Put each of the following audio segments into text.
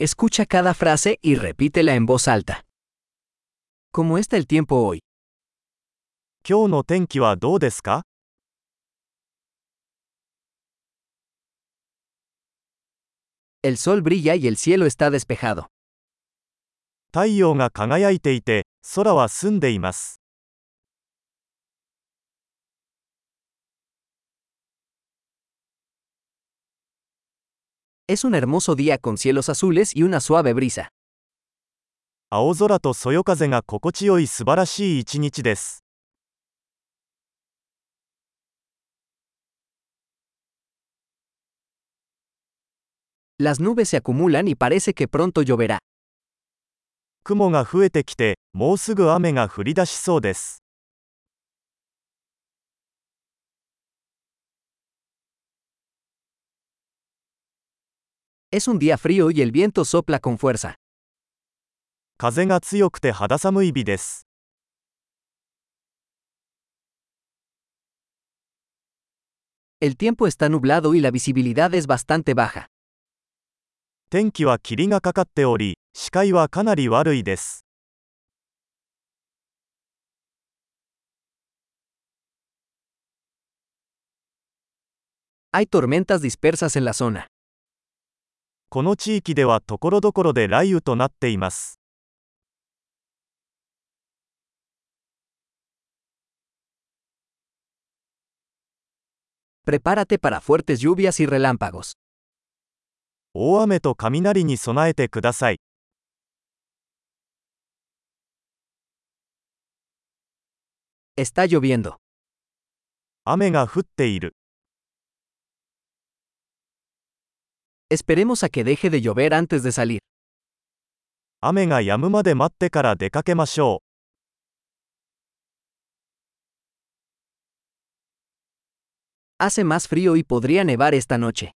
Escucha cada frase y repítela en voz alta. ¿Cómo está el tiempo hoy? 今日の天気はどうですか El sol brilla y el cielo está despejado. 太陽が輝いていて、空は澄んでいます。 Es un hermoso día con cielos azules y una suave brisa. 青空とそよ風が心地よい素晴らしい一日です。 Las nubes se acumulan y parece que pronto lloverá. 雲が増えてきて、もうすぐ雨が降り出しそうです。 Es un día frío y el viento sopla con fuerza. 風が強くて肌寒い日です。 El tiempo está nublado y la visibilidad es bastante baja. 天気は霧がかかっており、視界はかなり悪いです。 Hay tormentas dispersas en la zona. この地域ではところどころで雷雨となっています。Prepárate para fuertes lluvias y relámpagos. 大雨と雷に備えてください。雨が降っている。Esperemos a que deje de llover antes de salir. 雨が止むまで待ってから出かけましょう。 Hace más frío y podría nevar esta noche.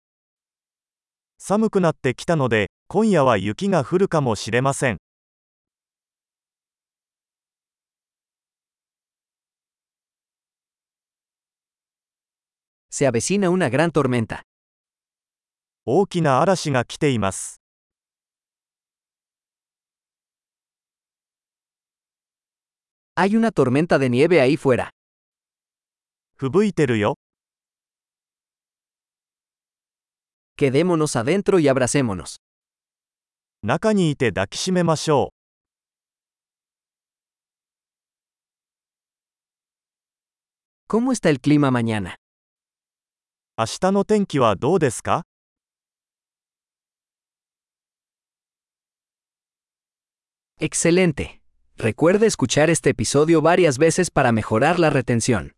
寒くなってきたので、今夜は雪が降るかもしれません。 Se avecina una gran tormenta. 大きな嵐が来ています。吹雪いてるよ。Quedémonos adentro y abracémonos. 中にいて抱きしめましょう。¿Cómo está el clima mañana? 明日の天気はどうですか Excelente. Recuerde escuchar este episodio varias veces para mejorar la retención.